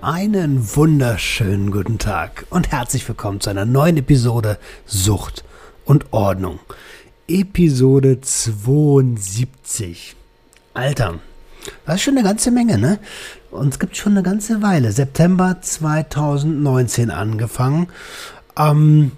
Einen wunderschönen guten Tag und herzlich willkommen zu einer neuen Episode Sucht und Ordnung. Episode 72. Alter, das ist schon eine ganze Menge, ne? Und es gibt schon eine ganze Weile. September 2019 angefangen. Ähm,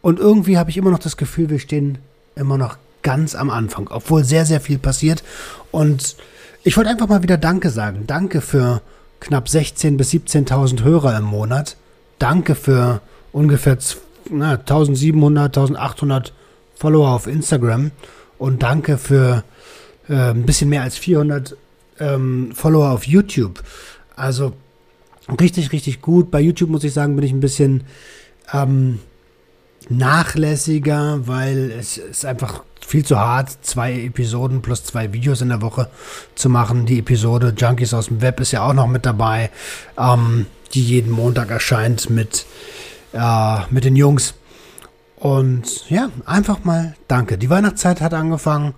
und irgendwie habe ich immer noch das Gefühl, wir stehen immer noch ganz am Anfang, obwohl sehr, sehr viel passiert. Und ich wollte einfach mal wieder Danke sagen. Danke für knapp 16.000 bis 17.000 Hörer im Monat. Danke für ungefähr na, 1700, 1800 Follower auf Instagram und danke für äh, ein bisschen mehr als 400 ähm, Follower auf YouTube. Also richtig, richtig gut. Bei YouTube muss ich sagen, bin ich ein bisschen ähm, nachlässiger, weil es ist einfach viel zu hart, zwei Episoden plus zwei Videos in der Woche zu machen. Die Episode Junkies aus dem Web ist ja auch noch mit dabei, ähm, die jeden Montag erscheint mit, äh, mit den Jungs. Und ja, einfach mal danke. Die Weihnachtszeit hat angefangen.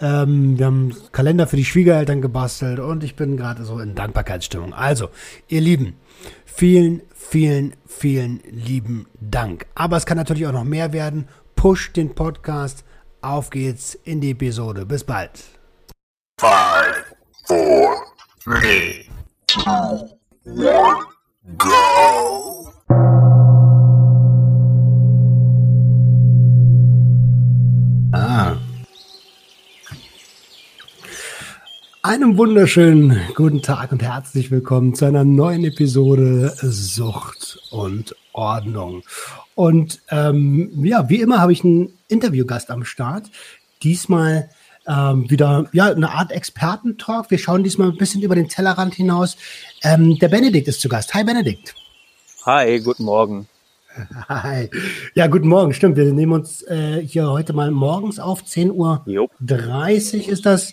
Ähm, wir haben Kalender für die Schwiegereltern gebastelt und ich bin gerade so in Dankbarkeitsstimmung. Also, ihr Lieben, vielen, vielen, vielen lieben Dank. Aber es kann natürlich auch noch mehr werden. Push den Podcast auf geht's in die Episode. Bis bald. Five, four, three, two, one, go. Ah. Einen wunderschönen guten Tag und herzlich willkommen zu einer neuen Episode Sucht und Ordnung. Und ähm, ja, wie immer habe ich einen Interviewgast am Start. Diesmal ähm, wieder ja eine Art Expertentalk. Wir schauen diesmal ein bisschen über den Tellerrand hinaus. Ähm, der Benedikt ist zu Gast. Hi Benedikt. Hi, guten Morgen. Hi. Ja, guten Morgen. Stimmt, wir nehmen uns äh, hier heute mal morgens auf. 10.30 Uhr ist das.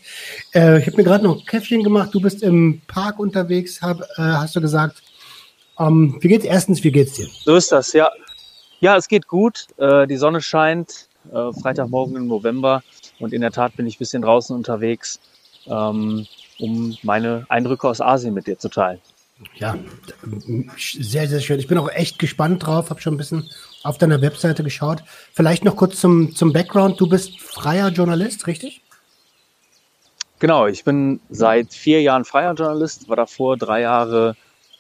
Äh, ich habe mir gerade noch ein Käffchen gemacht. Du bist im Park unterwegs, hab, äh, hast du gesagt. Ähm, wie geht's? Erstens, wie geht's dir? So ist das, ja. Ja, es geht gut. Äh, die Sonne scheint. Äh, Freitagmorgen im November. Und in der Tat bin ich ein bisschen draußen unterwegs, ähm, um meine Eindrücke aus Asien mit dir zu teilen. Ja, sehr, sehr schön. Ich bin auch echt gespannt drauf. Habe schon ein bisschen auf deiner Webseite geschaut. Vielleicht noch kurz zum, zum Background. Du bist freier Journalist, richtig? Genau, ich bin seit vier Jahren freier Journalist, war davor drei Jahre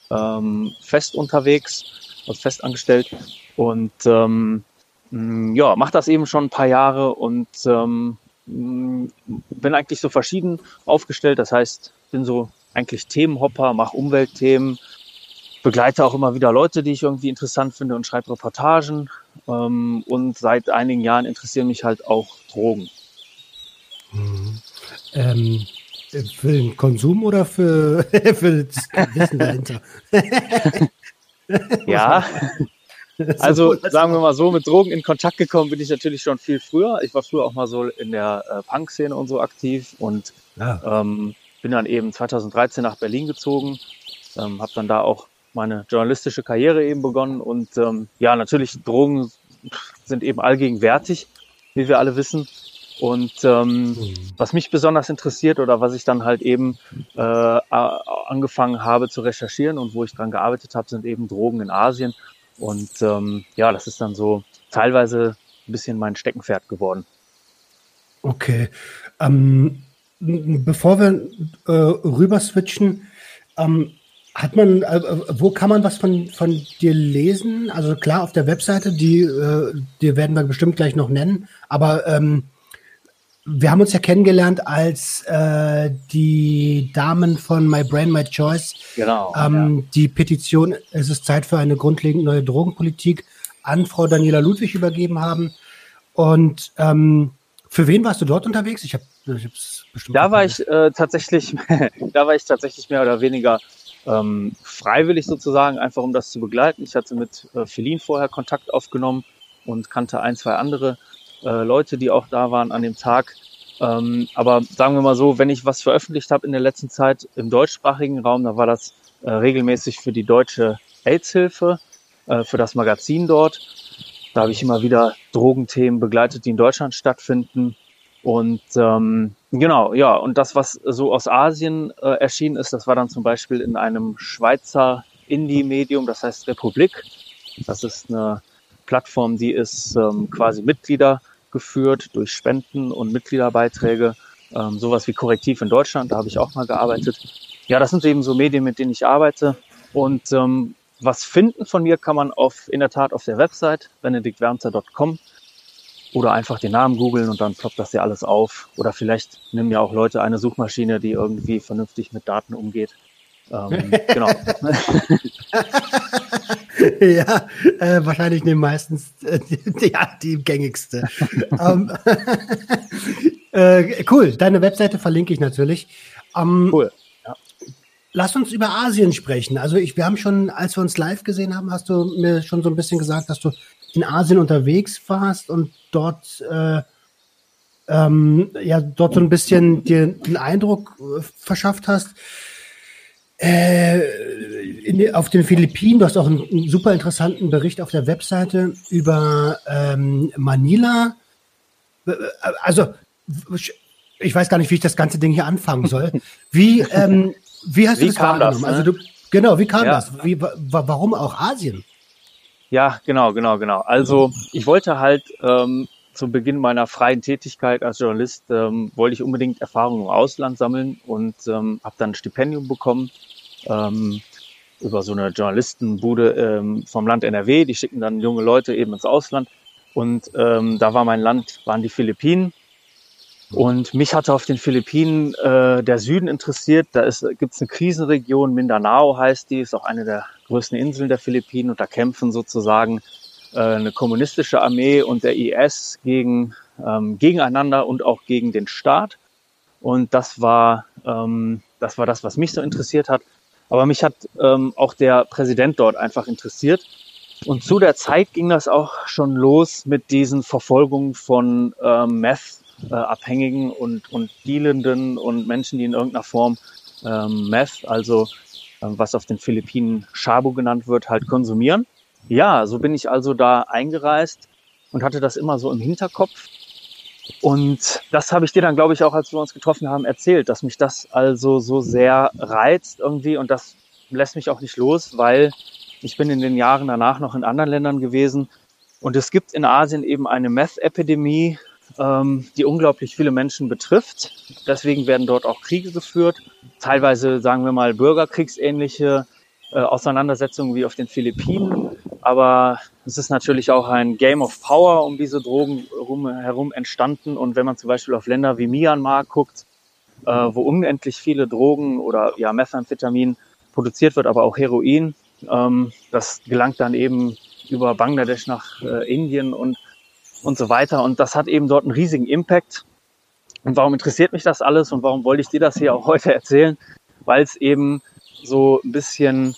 ähm, fest unterwegs, also fest angestellt und ähm, ja, mache das eben schon ein paar Jahre und ähm, bin eigentlich so verschieden aufgestellt. Das heißt, bin so eigentlich Themenhopper, mache Umweltthemen, begleite auch immer wieder Leute, die ich irgendwie interessant finde und schreibe Reportagen. Ähm, und seit einigen Jahren interessieren mich halt auch Drogen. Mhm. Ähm, für den Konsum oder für, für das Wissen dahinter? ja. Also sagen wir mal so, mit Drogen in Kontakt gekommen bin ich natürlich schon viel früher. Ich war früher auch mal so in der äh, Punk-Szene und so aktiv und ja. ähm, bin dann eben 2013 nach Berlin gezogen, ähm, habe dann da auch meine journalistische Karriere eben begonnen und ähm, ja, natürlich Drogen sind eben allgegenwärtig, wie wir alle wissen. Und ähm, was mich besonders interessiert oder was ich dann halt eben äh, angefangen habe zu recherchieren und wo ich dran gearbeitet habe, sind eben Drogen in Asien. Und ähm, ja, das ist dann so teilweise ein bisschen mein Steckenpferd geworden. Okay. Ähm, bevor wir äh, rüber switchen, ähm, hat man, äh, wo kann man was von, von dir lesen? Also klar, auf der Webseite, die, äh, die werden wir bestimmt gleich noch nennen, aber ähm, wir haben uns ja kennengelernt als äh, die Damen von My Brain, My Choice. Genau. Ähm, ja. Die Petition, es ist Zeit für eine grundlegend neue Drogenpolitik, an Frau Daniela Ludwig übergeben haben. Und ähm, für wen warst du dort unterwegs? Ich habe bestimmt. Da war ich äh, tatsächlich, da war ich tatsächlich mehr oder weniger ähm, freiwillig sozusagen, einfach um das zu begleiten. Ich hatte mit äh, Feline vorher Kontakt aufgenommen und kannte ein, zwei andere äh, Leute, die auch da waren an dem Tag. Ähm, aber sagen wir mal so, wenn ich was veröffentlicht habe in der letzten Zeit im deutschsprachigen Raum, dann war das äh, regelmäßig für die deutsche AIDS-Hilfe, äh, für das Magazin dort. Da habe ich immer wieder Drogenthemen begleitet, die in Deutschland stattfinden. Und ähm, genau, ja, und das, was so aus Asien äh, erschienen ist, das war dann zum Beispiel in einem Schweizer Indie-Medium, das heißt Republik. Das ist eine Plattform, die ist ähm, quasi Mitglieder geführt durch Spenden und Mitgliederbeiträge. Ähm, sowas wie Korrektiv in Deutschland, da habe ich auch mal gearbeitet. Ja, das sind eben so Medien, mit denen ich arbeite. Und ähm, was finden von mir kann man auf, in der Tat auf der Website benediktwernzer.com oder einfach den Namen googeln und dann ploppt das ja alles auf. Oder vielleicht nehmen ja auch Leute eine Suchmaschine, die irgendwie vernünftig mit Daten umgeht. Ähm, genau. ja, äh, wahrscheinlich nehmen meistens äh, die, ja, die gängigste. um, ähm, äh, cool, deine Webseite verlinke ich natürlich. Um, ähm, cool. Ja. Lass uns über Asien sprechen. Also ich, wir haben schon, als wir uns live gesehen haben, hast du mir schon so ein bisschen gesagt, dass du in Asien unterwegs warst und dort äh, ähm, ja dort so ein bisschen dir einen Eindruck äh, verschafft hast. Äh, in, auf den Philippinen, du hast auch einen, einen, super interessanten Bericht auf der Webseite über ähm, Manila. Äh, also, ich weiß gar nicht, wie ich das ganze Ding hier anfangen soll. Wie, ähm, wie hast wie du das wahrgenommen? Das, ne? Also du, genau, wie kam ja. das? Wie, warum auch Asien? Ja, genau, genau, genau. Also ich wollte halt ähm, zu Beginn meiner freien Tätigkeit als Journalist ähm, wollte ich unbedingt Erfahrungen im Ausland sammeln und ähm, habe dann ein Stipendium bekommen ähm, über so eine Journalistenbude ähm, vom Land NRW. Die schicken dann junge Leute eben ins Ausland. Und ähm, da war mein Land, waren die Philippinen. Und mich hatte auf den Philippinen äh, der Süden interessiert. Da gibt es eine Krisenregion, Mindanao heißt die, ist auch eine der größten Inseln der Philippinen. Und da kämpfen sozusagen äh, eine kommunistische Armee und der IS gegen, ähm, gegeneinander und auch gegen den Staat. Und das war, ähm, das war das, was mich so interessiert hat. Aber mich hat ähm, auch der Präsident dort einfach interessiert. Und zu der Zeit ging das auch schon los mit diesen Verfolgungen von ähm, Meth-Abhängigen und, und Dealenden und Menschen, die in irgendeiner Form ähm, Meth, also ähm, was auf den Philippinen Shabu genannt wird, halt konsumieren. Ja, so bin ich also da eingereist und hatte das immer so im Hinterkopf und das habe ich dir dann, glaube ich, auch, als wir uns getroffen haben, erzählt, dass mich das also so sehr reizt irgendwie und das lässt mich auch nicht los, weil ich bin in den Jahren danach noch in anderen Ländern gewesen und es gibt in Asien eben eine Meth-Epidemie, ähm, die unglaublich viele Menschen betrifft. Deswegen werden dort auch Kriege geführt, teilweise sagen wir mal bürgerkriegsähnliche äh, Auseinandersetzungen wie auf den Philippinen. Aber es ist natürlich auch ein Game of Power um diese Drogen herum entstanden. Und wenn man zum Beispiel auf Länder wie Myanmar guckt, äh, wo unendlich viele Drogen oder ja Methamphetamin produziert wird, aber auch Heroin, ähm, das gelangt dann eben über Bangladesch nach äh, Indien und und so weiter. Und das hat eben dort einen riesigen Impact. Und warum interessiert mich das alles und warum wollte ich dir das hier auch heute erzählen? Weil es eben so ein bisschen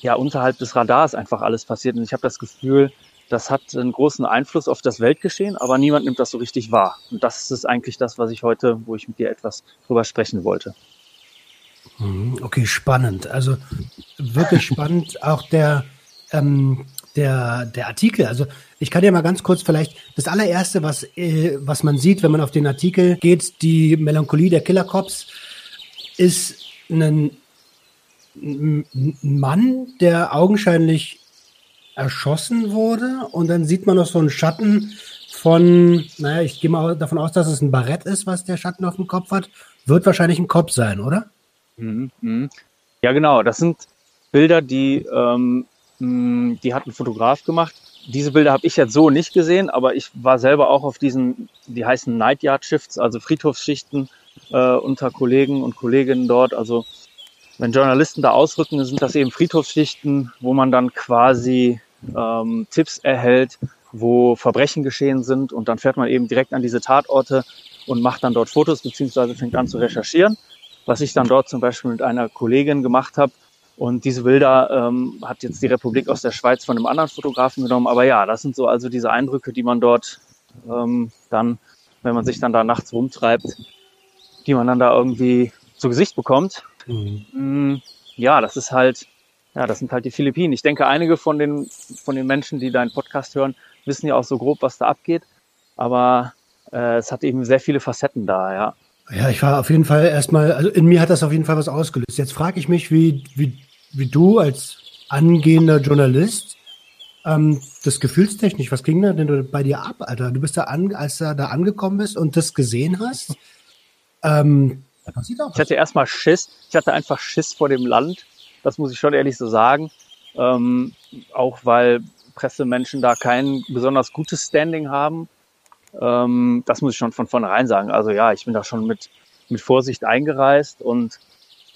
ja unterhalb des Radars einfach alles passiert. Und ich habe das Gefühl, das hat einen großen Einfluss auf das Weltgeschehen, aber niemand nimmt das so richtig wahr. Und das ist eigentlich das, was ich heute, wo ich mit dir etwas drüber sprechen wollte. Mhm, okay, spannend. Also wirklich spannend. Auch der, ähm, der, der Artikel. Also ich kann ja mal ganz kurz vielleicht das allererste, was, äh, was man sieht, wenn man auf den Artikel geht, die Melancholie der Killer Cops, ist ein ein Mann, der augenscheinlich erschossen wurde und dann sieht man noch so einen Schatten von, naja, ich gehe mal davon aus, dass es ein Barett ist, was der Schatten auf dem Kopf hat. Wird wahrscheinlich ein Kopf sein, oder? Mhm, mhm. Ja, genau. Das sind Bilder, die, ähm, die hat ein Fotograf gemacht. Diese Bilder habe ich jetzt so nicht gesehen, aber ich war selber auch auf diesen, die heißen Night Yard Shifts, also Friedhofsschichten äh, unter Kollegen und Kolleginnen dort. Also wenn Journalisten da ausrücken, sind das eben Friedhofsschichten, wo man dann quasi ähm, Tipps erhält, wo Verbrechen geschehen sind und dann fährt man eben direkt an diese Tatorte und macht dann dort Fotos beziehungsweise fängt an zu recherchieren. Was ich dann dort zum Beispiel mit einer Kollegin gemacht habe, Und diese Bilder ähm, hat jetzt die Republik aus der Schweiz von einem anderen Fotografen genommen. Aber ja, das sind so also diese Eindrücke, die man dort ähm, dann, wenn man sich dann da nachts rumtreibt, die man dann da irgendwie zu Gesicht bekommt. Mhm. Mm, ja, das ist halt, ja, das sind halt die Philippinen. Ich denke, einige von den, von den Menschen, die deinen Podcast hören, wissen ja auch so grob, was da abgeht. Aber äh, es hat eben sehr viele Facetten da, ja. Ja, ich war auf jeden Fall erstmal, also in mir hat das auf jeden Fall was ausgelöst. Jetzt frage ich mich, wie, wie, wie du als angehender Journalist ähm, das gefühlstechnisch, was ging da denn bei dir ab, Alter? Du bist da an, als du da angekommen bist und das gesehen hast. Ähm, da auch. Ich hatte erstmal Schiss. Ich hatte einfach Schiss vor dem Land. Das muss ich schon ehrlich so sagen. Ähm, auch weil Pressemenschen da kein besonders gutes Standing haben. Ähm, das muss ich schon von vornherein sagen. Also ja, ich bin da schon mit, mit Vorsicht eingereist und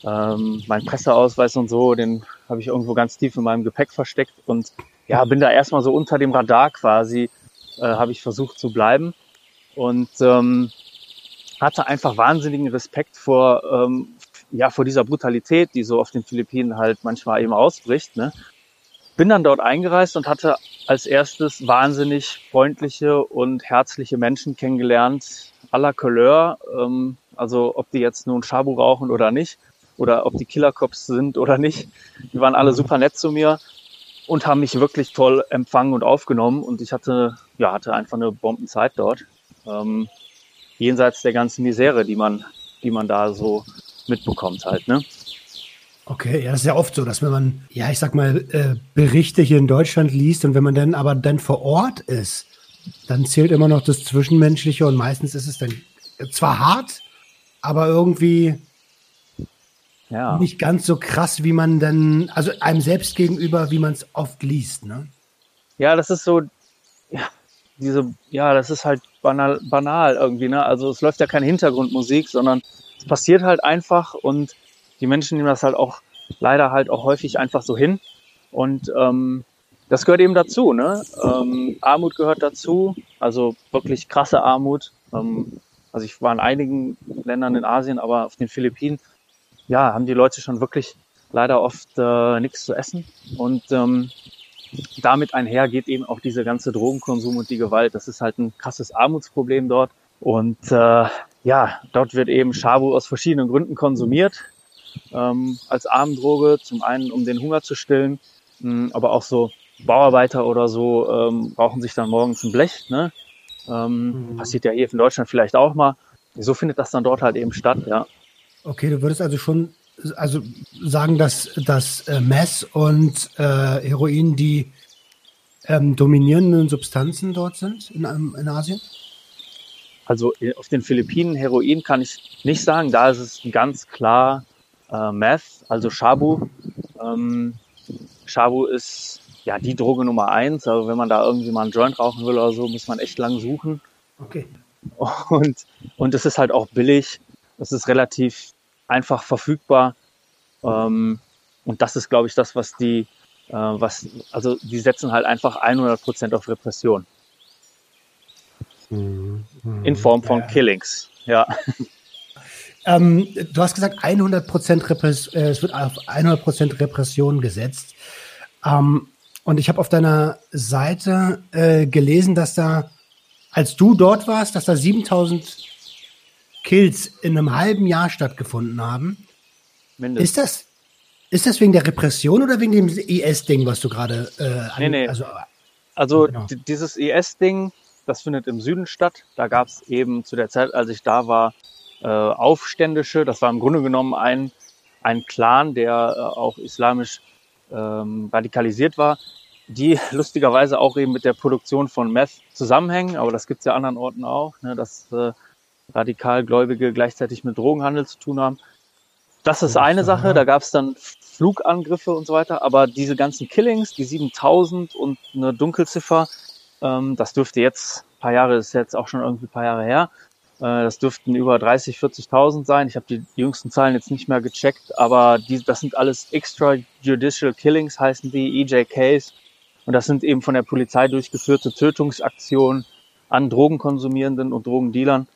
ähm, mein Presseausweis und so, den habe ich irgendwo ganz tief in meinem Gepäck versteckt und ja, bin da erstmal so unter dem Radar quasi, äh, habe ich versucht zu bleiben und ähm, hatte einfach wahnsinnigen Respekt vor, ähm, ja, vor dieser Brutalität, die so auf den Philippinen halt manchmal eben ausbricht. Ne? Bin dann dort eingereist und hatte als erstes wahnsinnig freundliche und herzliche Menschen kennengelernt, la Couleur, ähm, also ob die jetzt nun Shabu rauchen oder nicht, oder ob die Killercops sind oder nicht. Die waren alle super nett zu mir und haben mich wirklich toll empfangen und aufgenommen und ich hatte, ja, hatte einfach eine Bombenzeit dort. Ähm, jenseits der ganzen Misere, die man, die man da so mitbekommt halt, ne? Okay, ja, das ist ja oft so, dass wenn man, ja, ich sag mal, äh, Berichte hier in Deutschland liest und wenn man dann aber dann vor Ort ist, dann zählt immer noch das Zwischenmenschliche und meistens ist es dann zwar hart, aber irgendwie ja. nicht ganz so krass, wie man dann, also einem selbst gegenüber, wie man es oft liest, ne? Ja, das ist so, ja, diese, ja, das ist halt banal, banal irgendwie, ne? Also es läuft ja keine Hintergrundmusik, sondern es passiert halt einfach und die Menschen nehmen das halt auch leider halt auch häufig einfach so hin. Und ähm, das gehört eben dazu. Ne? Ähm, Armut gehört dazu, also wirklich krasse Armut. Ähm, also ich war in einigen Ländern in Asien, aber auf den Philippinen, ja, haben die Leute schon wirklich leider oft äh, nichts zu essen. Und ähm, damit einher geht eben auch dieser ganze Drogenkonsum und die Gewalt. Das ist halt ein krasses Armutsproblem dort. Und äh, ja, dort wird eben Shabu aus verschiedenen Gründen konsumiert ähm, als Armendroge. Zum einen, um den Hunger zu stillen, mh, hm, aber auch so Bauarbeiter oder so ähm, rauchen sich dann morgens ein Blech. Ne? Ähm, mhm. Passiert ja hier in Deutschland vielleicht auch mal. So findet das dann dort halt eben statt, ja. Okay, du würdest also schon also sagen, dass, dass äh, Mess und äh, Heroin die ähm, dominierenden Substanzen dort sind in, in Asien? Also äh, auf den Philippinen Heroin kann ich nicht sagen. Da ist es ganz klar äh, Meth, also Shabu. Ähm, Shabu ist ja die Droge Nummer eins. Also wenn man da irgendwie mal einen Joint rauchen will oder so, muss man echt lang suchen. Okay. Und, und es ist halt auch billig. Es ist relativ einfach verfügbar. Ähm, und das ist, glaube ich, das, was die, äh, was, also die setzen halt einfach 100 Prozent auf Repression. Mhm. In Form von ja. Killings, ja. Ähm, du hast gesagt, 100% Repress äh, es wird auf 100% Repression gesetzt. Ähm, und ich habe auf deiner Seite äh, gelesen, dass da, als du dort warst, dass da 7000 Kills in einem halben Jahr stattgefunden haben. Mindestens. Ist das, ist das wegen der Repression oder wegen dem IS-Ding, was du gerade äh, nee, nee. Also, also genau. dieses IS-Ding, das findet im Süden statt. Da gab es eben zu der Zeit, als ich da war, äh, Aufständische. Das war im Grunde genommen ein, ein Clan, der äh, auch islamisch ähm, radikalisiert war, die lustigerweise auch eben mit der Produktion von Meth zusammenhängen. Aber das gibt es ja anderen Orten auch, ne, dass äh, Radikalgläubige gleichzeitig mit Drogenhandel zu tun haben. Das ist eine Sache, da gab es dann Flugangriffe und so weiter, aber diese ganzen Killings, die 7000 und eine Dunkelziffer, ähm, das dürfte jetzt, ein paar Jahre ist jetzt auch schon irgendwie ein paar Jahre her, äh, das dürften über 30, 40.000 sein. Ich habe die jüngsten Zahlen jetzt nicht mehr gecheckt, aber die, das sind alles Extrajudicial Killings, heißen die, EJKs. Und das sind eben von der Polizei durchgeführte Tötungsaktionen an Drogenkonsumierenden und Drogendealern.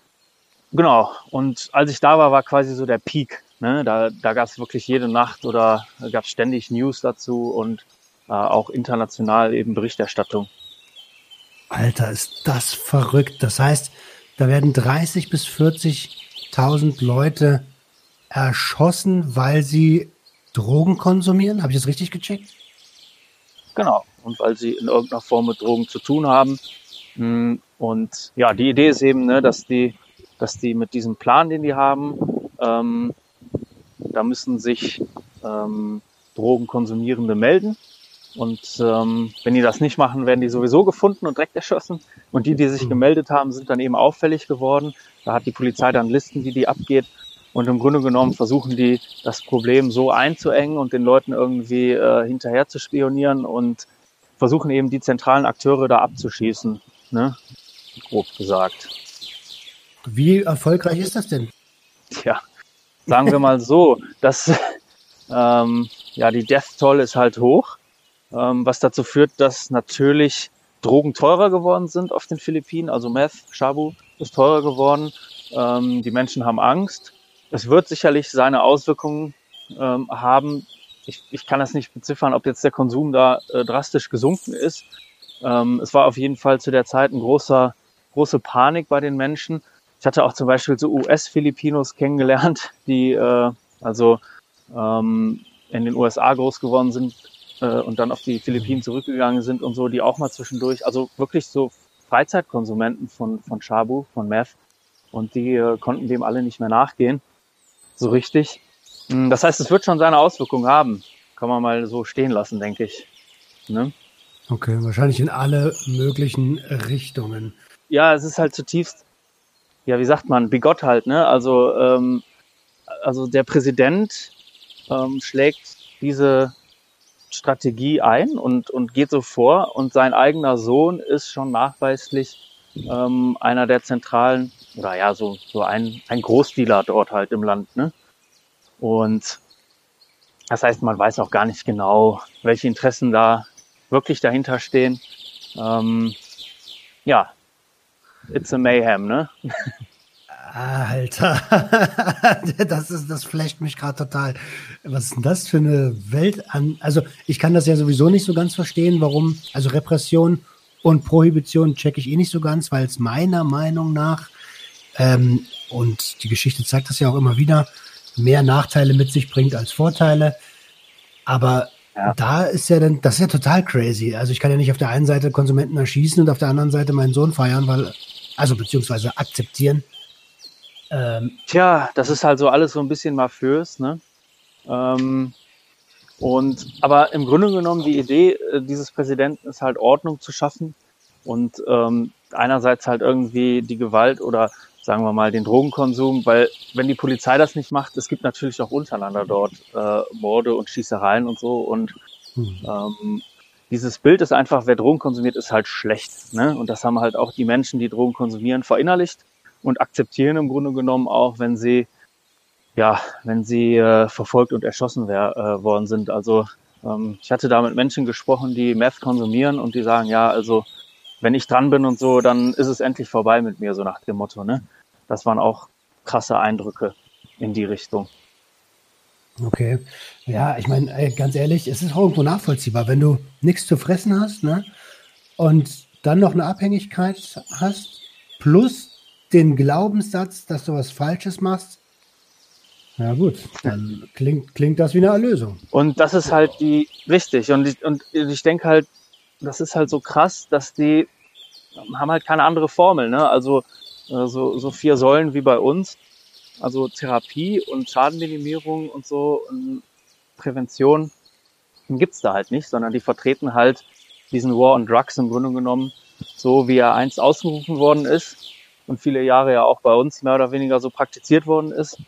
Genau. Und als ich da war, war quasi so der Peak. Ne, da da gab es wirklich jede Nacht oder gab es ständig News dazu und äh, auch international eben Berichterstattung. Alter, ist das verrückt. Das heißt, da werden 30 bis 40.000 Leute erschossen, weil sie Drogen konsumieren. Habe ich das richtig gecheckt? Genau. Und weil sie in irgendeiner Form mit Drogen zu tun haben. Hm, und ja, die Idee ist eben, ne, dass die, dass die mit diesem Plan, den die haben, ähm, da müssen sich ähm, Drogenkonsumierende melden. Und ähm, wenn die das nicht machen, werden die sowieso gefunden und direkt erschossen. Und die, die sich mhm. gemeldet haben, sind dann eben auffällig geworden. Da hat die Polizei dann Listen, die die abgeht. Und im Grunde genommen versuchen die, das Problem so einzuengen und den Leuten irgendwie äh, hinterher zu spionieren und versuchen eben die zentralen Akteure da abzuschießen. Ne? Grob gesagt. Wie erfolgreich ist das denn? Tja, sagen wir mal so, dass ähm, ja die Death Toll ist halt hoch, ähm, was dazu führt, dass natürlich Drogen teurer geworden sind auf den Philippinen. Also Meth, Shabu ist teurer geworden. Ähm, die Menschen haben Angst. Es wird sicherlich seine Auswirkungen ähm, haben. Ich, ich kann das nicht beziffern, ob jetzt der Konsum da äh, drastisch gesunken ist. Ähm, es war auf jeden Fall zu der Zeit ein großer, große Panik bei den Menschen. Ich hatte auch zum Beispiel so US-Filipinos kennengelernt, die äh, also ähm, in den USA groß geworden sind äh, und dann auf die Philippinen zurückgegangen sind und so, die auch mal zwischendurch, also wirklich so Freizeitkonsumenten von, von Shabu, von Meth. Und die äh, konnten dem alle nicht mehr nachgehen so richtig. Hm, das heißt, es wird schon seine Auswirkungen haben. Kann man mal so stehen lassen, denke ich. Ne? Okay, wahrscheinlich in alle möglichen Richtungen. Ja, es ist halt zutiefst, ja, wie sagt man, bigott halt, ne? Also, ähm, also der Präsident ähm, schlägt diese Strategie ein und, und geht so vor und sein eigener Sohn ist schon nachweislich ähm, einer der zentralen oder ja, so, so ein, ein Großdealer dort halt im Land, ne? Und das heißt, man weiß auch gar nicht genau, welche Interessen da wirklich dahinter stehen. Ähm, ja, it's a mayhem, ne? Alter, das ist, das flecht mich gerade total. Was ist denn das für eine Welt an? Also, ich kann das ja sowieso nicht so ganz verstehen, warum, also Repression und Prohibition checke ich eh nicht so ganz, weil es meiner Meinung nach ähm, und die Geschichte zeigt das ja auch immer wieder, mehr Nachteile mit sich bringt als Vorteile. Aber ja. da ist ja dann, das ist ja total crazy. Also ich kann ja nicht auf der einen Seite Konsumenten erschießen und auf der anderen Seite meinen Sohn feiern, weil, also beziehungsweise akzeptieren. Ähm, Tja, das ist halt so alles so ein bisschen mafiös, ne? Ähm, und aber im Grunde genommen die Idee äh, dieses Präsidenten ist halt Ordnung zu schaffen und ähm, einerseits halt irgendwie die Gewalt oder sagen wir mal, den Drogenkonsum, weil wenn die Polizei das nicht macht, es gibt natürlich auch untereinander dort äh, Morde und Schießereien und so und hm. ähm, dieses Bild ist einfach, wer Drogen konsumiert, ist halt schlecht. Ne? Und das haben halt auch die Menschen, die Drogen konsumieren, verinnerlicht und akzeptieren im Grunde genommen auch, wenn sie ja, wenn sie äh, verfolgt und erschossen wär, äh, worden sind. Also ähm, ich hatte da mit Menschen gesprochen, die Meth konsumieren und die sagen, ja, also wenn ich dran bin und so, dann ist es endlich vorbei mit mir, so nach dem Motto. Ne? Das waren auch krasse Eindrücke in die Richtung. Okay. Ja, ich meine, ganz ehrlich, es ist auch irgendwo nachvollziehbar, wenn du nichts zu fressen hast, ne? Und dann noch eine Abhängigkeit hast, plus den Glaubenssatz, dass du was Falsches machst. Ja gut, dann klingt, klingt das wie eine Erlösung. Und das ist halt die, richtig. Und ich, und ich denke halt, das ist halt so krass, dass die haben halt keine andere Formel. Ne? Also äh, so, so vier Säulen wie bei uns. Also Therapie und Schadenminimierung und so und Prävention gibt's da halt nicht, sondern die vertreten halt diesen War on Drugs im Grunde genommen so, wie er einst ausgerufen worden ist und viele Jahre ja auch bei uns mehr oder weniger so praktiziert worden ist.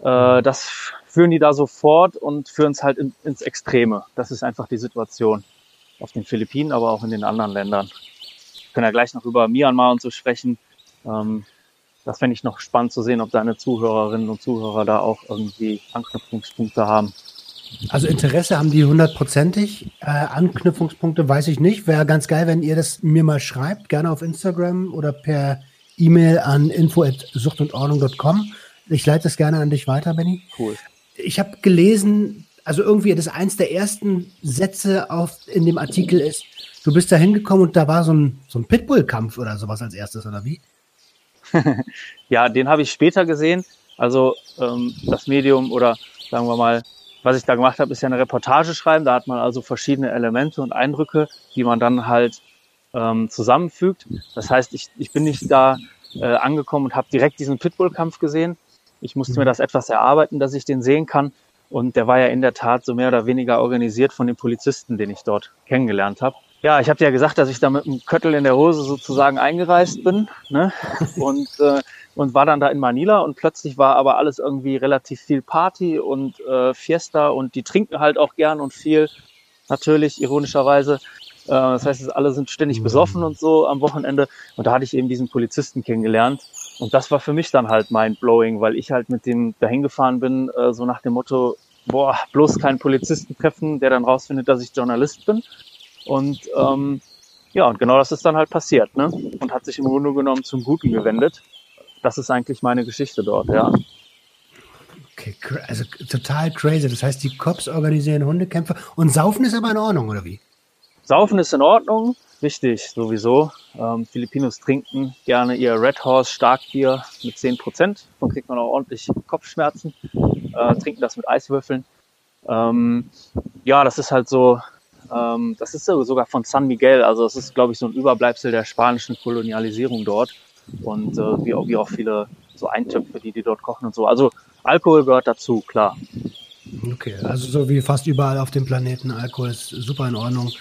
Äh, das führen die da so fort und führen es halt in, ins Extreme. Das ist einfach die Situation auf den Philippinen, aber auch in den anderen Ländern. Wir können ja gleich noch über Myanmar und so sprechen. Ähm, das fände ich noch spannend zu sehen, ob deine Zuhörerinnen und Zuhörer da auch irgendwie Anknüpfungspunkte haben. Also Interesse haben die hundertprozentig. Äh, Anknüpfungspunkte weiß ich nicht. Wäre ganz geil, wenn ihr das mir mal schreibt, gerne auf Instagram oder per E-Mail an info@suchtundordnung.com. Ich leite es gerne an dich weiter, Benny. Cool. ich habe gelesen, also irgendwie das eins der ersten Sätze auf, in dem Artikel ist, du bist da hingekommen und da war so ein, so ein Pitbull-Kampf oder sowas als erstes, oder wie? ja, den habe ich später gesehen. Also ähm, das Medium oder sagen wir mal, was ich da gemacht habe, ist ja eine Reportage schreiben. Da hat man also verschiedene Elemente und Eindrücke, die man dann halt ähm, zusammenfügt. Das heißt, ich, ich bin nicht da äh, angekommen und habe direkt diesen Pitbull-Kampf gesehen. Ich musste mir mhm. das etwas erarbeiten, dass ich den sehen kann. Und der war ja in der Tat so mehr oder weniger organisiert von den Polizisten, den ich dort kennengelernt habe. Ja, ich habe ja gesagt, dass ich da mit einem Köttel in der Hose sozusagen eingereist bin ne? und, äh, und war dann da in Manila und plötzlich war aber alles irgendwie relativ viel Party und äh, Fiesta und die trinken halt auch gern und viel, natürlich ironischerweise. Äh, das heißt, alle sind ständig besoffen und so am Wochenende und da hatte ich eben diesen Polizisten kennengelernt und das war für mich dann halt mind-blowing, weil ich halt mit dem dahin gefahren bin, äh, so nach dem Motto, boah, bloß keinen Polizisten treffen, der dann rausfindet, dass ich Journalist bin und ähm, ja, und genau das ist dann halt passiert, ne? Und hat sich im Grunde genommen zum Guten gewendet. Das ist eigentlich meine Geschichte dort, ja. Okay, also total crazy. Das heißt, die Cops organisieren Hundekämpfe und Saufen ist aber in Ordnung, oder wie? Saufen ist in Ordnung, wichtig sowieso. Ähm, Filipinos trinken gerne ihr Red Horse Starkbier mit 10 Prozent. Dann kriegt man auch ordentlich Kopfschmerzen. Äh, trinken das mit Eiswürfeln. Ähm, ja, das ist halt so ähm, das ist sogar von San Miguel, also es ist, glaube ich, so ein Überbleibsel der spanischen Kolonialisierung dort und äh, wie, auch, wie auch viele so Eintöpfe, die die dort kochen und so. Also Alkohol gehört dazu, klar. Okay, also so wie fast überall auf dem Planeten, Alkohol ist super in Ordnung,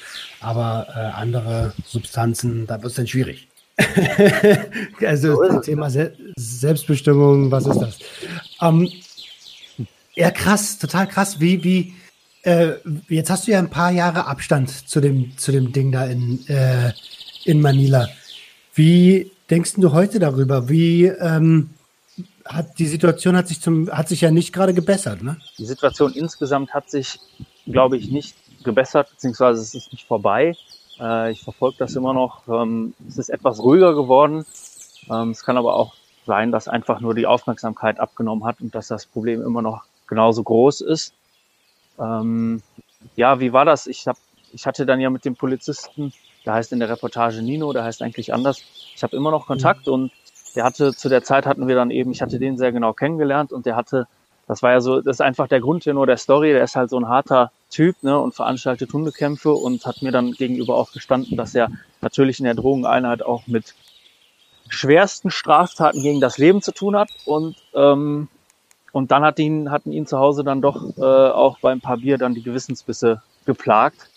aber äh, andere Substanzen, da wird es dann schwierig. also so Thema Se Selbstbestimmung, was ist das? Ähm, ja, krass, total krass. Wie, wie, äh, jetzt hast du ja ein paar Jahre Abstand zu dem, zu dem Ding da in, äh, in Manila. Wie denkst du heute darüber? Wie ähm, hat die Situation hat sich zum hat sich ja nicht gerade gebessert, ne? Die Situation insgesamt hat sich, glaube ich, nicht gebessert, beziehungsweise es ist nicht vorbei. Äh, ich verfolge das immer noch. Ähm, es ist etwas ruhiger geworden. Ähm, es kann aber auch sein, dass einfach nur die Aufmerksamkeit abgenommen hat und dass das Problem immer noch genauso groß ist. Ähm, ja, wie war das? Ich, hab, ich hatte dann ja mit dem Polizisten, der heißt in der Reportage Nino, der heißt eigentlich anders. Ich habe immer noch Kontakt mhm. und der hatte zu der Zeit hatten wir dann eben, ich hatte den sehr genau kennengelernt und der hatte, das war ja so, das ist einfach der Grundtenor der Story, der ist halt so ein harter Typ ne, und veranstaltet Hundekämpfe und hat mir dann gegenüber auch gestanden, dass er natürlich in der Drogeneinheit auch mit schwersten Straftaten gegen das Leben zu tun hat und ähm, und dann hat ihn, hatten ihn zu Hause dann doch äh, auch beim paar Bier dann die Gewissensbisse geplagt.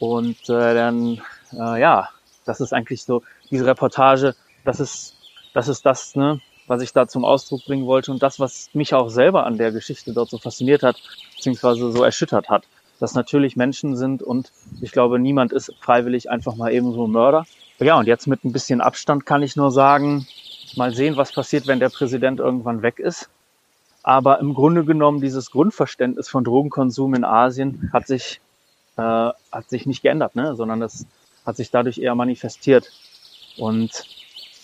Und äh, dann, äh, ja, das ist eigentlich so, diese Reportage, das ist, das ist das, ne, was ich da zum Ausdruck bringen wollte und das, was mich auch selber an der Geschichte dort so fasziniert hat, beziehungsweise so erschüttert hat. Dass natürlich Menschen sind und ich glaube, niemand ist freiwillig einfach mal eben so ein Mörder. Ja, und jetzt mit ein bisschen Abstand kann ich nur sagen, mal sehen, was passiert, wenn der Präsident irgendwann weg ist. Aber im Grunde genommen, dieses Grundverständnis von Drogenkonsum in Asien hat sich, äh, hat sich nicht geändert, ne? sondern das hat sich dadurch eher manifestiert. Und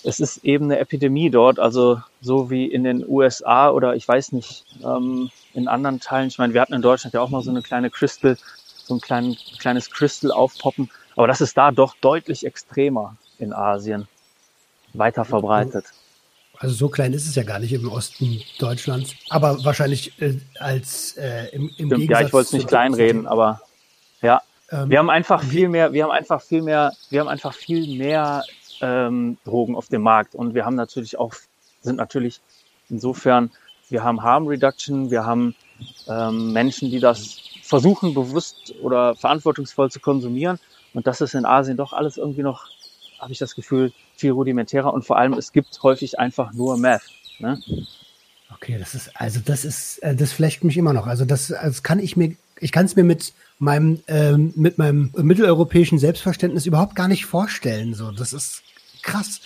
es ist eben eine Epidemie dort, also so wie in den USA oder ich weiß nicht, ähm, in anderen Teilen. Ich meine, wir hatten in Deutschland ja auch mal so eine kleine Crystal, so ein klein, kleines Crystal aufpoppen. Aber das ist da doch deutlich extremer in Asien, weiter verbreitet. Also so klein ist es ja gar nicht im Osten Deutschlands, aber wahrscheinlich äh, als äh, im, im Stimmt, Gegensatz Ja, ich wollte es nicht kleinreden, aber ja, ähm, wir haben einfach viel mehr, wir haben einfach viel mehr, wir haben einfach viel mehr ähm, Drogen auf dem Markt. Und wir haben natürlich auch sind natürlich insofern, wir haben Harm Reduction, wir haben ähm, Menschen, die das versuchen bewusst oder verantwortungsvoll zu konsumieren. Und das ist in Asien doch alles irgendwie noch habe ich das Gefühl, viel rudimentärer und vor allem es gibt häufig einfach nur Math. Ne? Okay, das ist, also das ist, äh, das flecht mich immer noch. Also das, das kann ich mir, ich kann es mir mit meinem, ähm, mit meinem mitteleuropäischen Selbstverständnis überhaupt gar nicht vorstellen. So, das ist krass.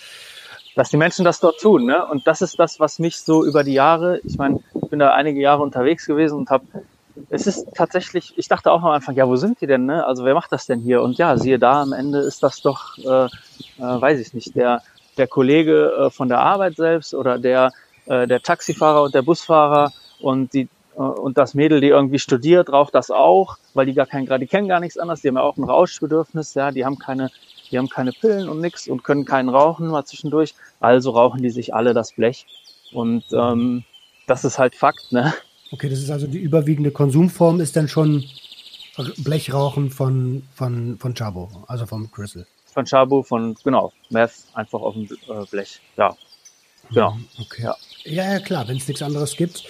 Dass die Menschen das dort tun, ne? Und das ist das, was mich so über die Jahre, ich meine, ich bin da einige Jahre unterwegs gewesen und habe es ist tatsächlich, ich dachte auch am Anfang, ja, wo sind die denn, ne? Also wer macht das denn hier? Und ja, siehe da, am Ende ist das doch, äh, äh, weiß ich nicht, der, der Kollege äh, von der Arbeit selbst oder der, äh, der Taxifahrer und der Busfahrer und die, Äh, und das Mädel, die irgendwie studiert, raucht das auch, weil die gar kein, die kennen gar nichts anderes, die haben ja auch ein Rauschbedürfnis, ja, die haben keine, die haben keine Pillen und nix und können keinen rauchen mal zwischendurch. Also rauchen die sich alle das Blech. Und ähm, das ist halt Fakt, ne? Okay, das ist also die überwiegende Konsumform ist dann schon Blechrauchen von, von, von Chabo, also vom Crystal. Von Chabo, von, genau, Meth einfach auf dem äh, Blech, ja. Genau. Mhm, okay. Ja, ja, ja klar, wenn es nichts anderes gibt.